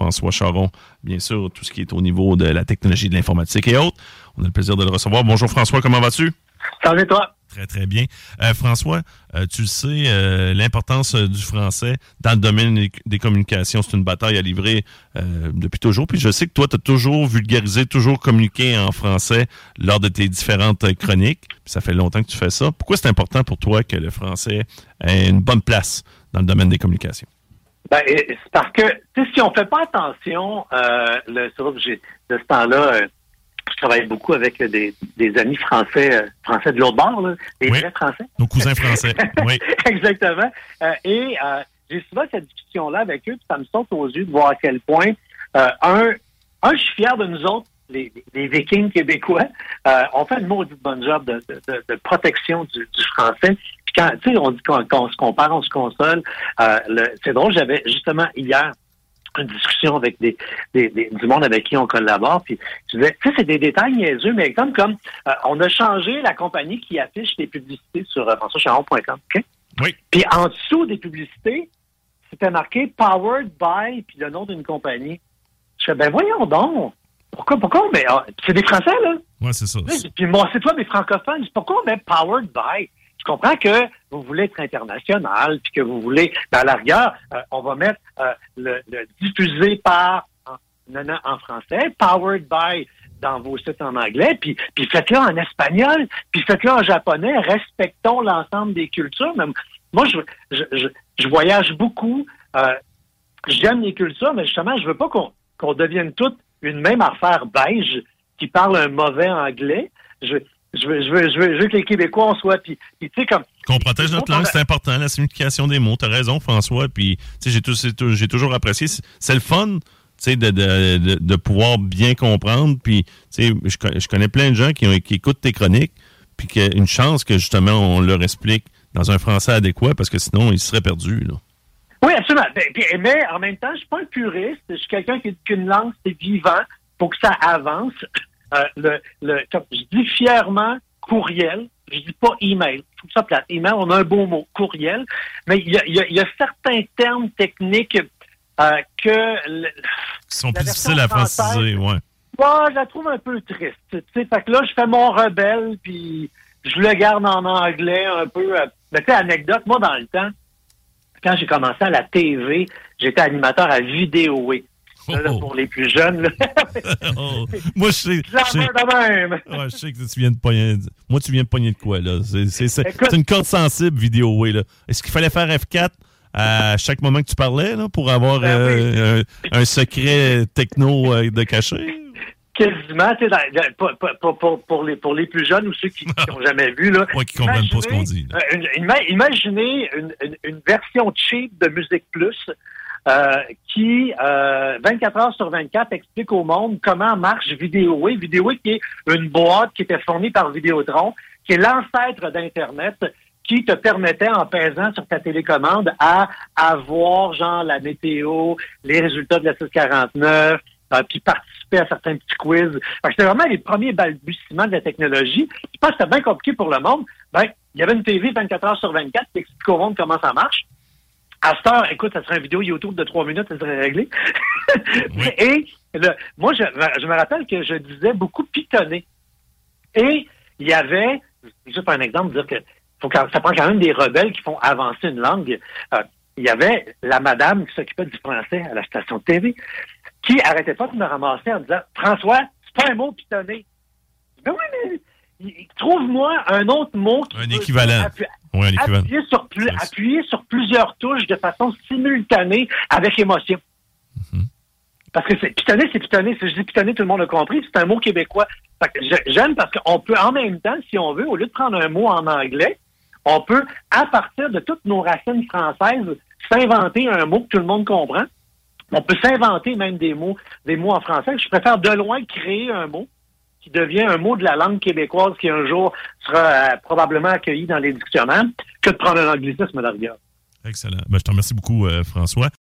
François Charon, bien sûr, tout ce qui est au niveau de la technologie de l'informatique et autres. On a le plaisir de le recevoir. Bonjour François, comment vas-tu? Salut toi? Très, très bien. Euh, François, euh, tu le sais, euh, l'importance du français dans le domaine des, communications, c'est une bataille à livrer depuis toujours. Puis je sais que toi, tu as toujours vulgarisé, toujours communiqué en français lors de tes différentes chroniques. Puis ça fait longtemps que tu fais ça. Pourquoi c'est important pour toi que le français ait une bonne place dans le domaine des communications? Ben, c'est parce que tu sais, si on fait pas attention, euh, le, sur- j'ai- de ce temps-là, euh, je travaille beaucoup avec des, des amis français, euh, français de l'autre bord, là, des Oui. vrais français. Nos cousins français. Oui. Exactement. Euh, et euh, j'ai souvent cette discussion-là avec eux, puis ça me saute aux yeux de voir à quel point, euh, un, un, je suis fier de nous autres, les, les Vikings québécois. Euh, on fait une maudite bonne job de, de, de- de protection du, du français. Puis quand, tu sais, on dit qu'on qu'on se compare, on se console. Euh, c'est drôle, j'avais justement hier une discussion avec des, des, des- du monde avec qui on collabore. Puis je disais, tu sais, c'est des détails niaiseux, mais comme comme euh, on a changé la compagnie qui affiche les publicités sur euh, françoischaron.com. OK? Oui. Puis en dessous des publicités, c'était marqué Powered by, puis le nom d'une compagnie. Je fais, ben voyons donc. Pourquoi, pourquoi? Mais ah, c'est des Français, là. Ouais, c'est ça. Puis mon site web est francophone. Je dis, pourquoi on met Powered by? Je comprends que vous voulez être international, puis que vous voulez, ben, à la rigueur, euh, on va mettre euh, le, le diffusé par en, en français, Powered by dans vos sites en anglais, puis, puis faites-le en espagnol, puis faites-le en japonais. Respectons l'ensemble des cultures. Moi, je, je, je, je voyage beaucoup. Euh, J'aime les cultures, mais justement, je veux pas qu'on qu'on devienne toutes une même affaire beige qui parle un mauvais anglais. Je, je, veux, je, veux, je, veux, je veux que les Québécois en soient. Puis, puis tu sais, comme. Qu'on protège notre langue, c'est important, la signification des mots. T'as raison, François. Puis, tu sais, j'ai toujours apprécié. C'est- le fun, de, de, de, de pouvoir bien comprendre. Puis, je, co- je connais plein de gens qui, ont, qui écoutent tes chroniques, puis qu'il y a une chance que, justement, on leur explique dans un français adéquat, parce que sinon, ils seraient perdus, là. Oui, absolument. Ben, Mais en même temps, je suis pas un puriste. Je suis quelqu'un qui dit qu'une langue, c'est vivant. pour que ça avance. Euh, le, le, comme je dis fièrement courriel. Je dis pas email. Je trouve ça plate. Email, on a un beau mot, courriel. Mais il y a, il y a- il y a certains termes techniques euh, que... le- Qui sont plus difficiles à franciser, ouais. Ouais, je la trouve un peu triste. Tu sais, fait que là, je fais mon rebelle, puis je le garde en anglais un peu. euh, Mais tu sais, anecdote, moi, dans le temps, quand j'ai commencé à la TV, j'étais animateur à Vidéoé. Là, là, pour les plus jeunes, là. Oh, Moi, je sais. Je même. Ouais, je sais que tu viens de pogner. Moi, tu viens de pogner de quoi, là? C'est une corde sensible, vidéo, oui, là. Est-ce qu'il fallait faire F4 à chaque moment que tu parlais, là, pour avoir Ben euh, un, un secret techno euh, de cachet? Quasiment, tu sais, pour, pour- pour- pour- pour les, pour les plus jeunes ou ceux qui n'ont jamais vu, là. Ouais, qui comprennent pas ce qu'on dit, Imaginez, euh, une- imaginez une- une version cheap de Musique Plus euh, qui, euh, 24 heures sur 24, explique au monde comment marche Vidéoway. Vidéoway qui est une boîte qui était fournie par Vidéotron, qui est l'ancêtre d'Internet, qui te permettait, en pesant sur ta télécommande, à avoir, genre, la météo, les résultats de la 649, euh, puis participer à certains petits quiz. C'était vraiment les premiers balbutiements de la technologie. Je pense que c'était bien compliqué pour le monde. Ben, il y avait une TV 24 heures sur 24 qui explique au monde comment ça marche. À cette heure, écoute, ça serait une vidéo YouTube de trois minutes, ça serait réglé. Et le- moi, je, je me rappelle que je disais beaucoup pitonner. Et il y avait, juste un exemple, dire que faut quand- ça prend quand même des rebelles qui font avancer une langue. Euh, il y avait la madame qui s'occupait du français à la station de TV qui arrêtait pas de me ramasser en disant François, c'est pas un mot pitonné. Ben oui, mais trouve-moi un autre mot qui Un équivalent. appu- Oui, appuyer, sur appuyer sur plusieurs touches de façon simultanée avec émotion. Mhm. Parce que c'est pitonné, c'est pitonné. Si je dis pitonné, tout le monde a compris. C'est un mot québécois. J'aime parce qu'on peut en même temps, si on veut, au lieu de prendre un mot en anglais, on peut, à partir de toutes nos racines françaises, s'inventer un mot que tout le monde comprend. On peut s'inventer même des mots, des mots en français. Je préfère de loin créer un mot qui devient un mot de la langue québécoise qui un jour sera euh, probablement accueilli dans les dictionnaires que de prendre un anglicisme rigueur. Excellent. Ben, je te remercie beaucoup, euh, François.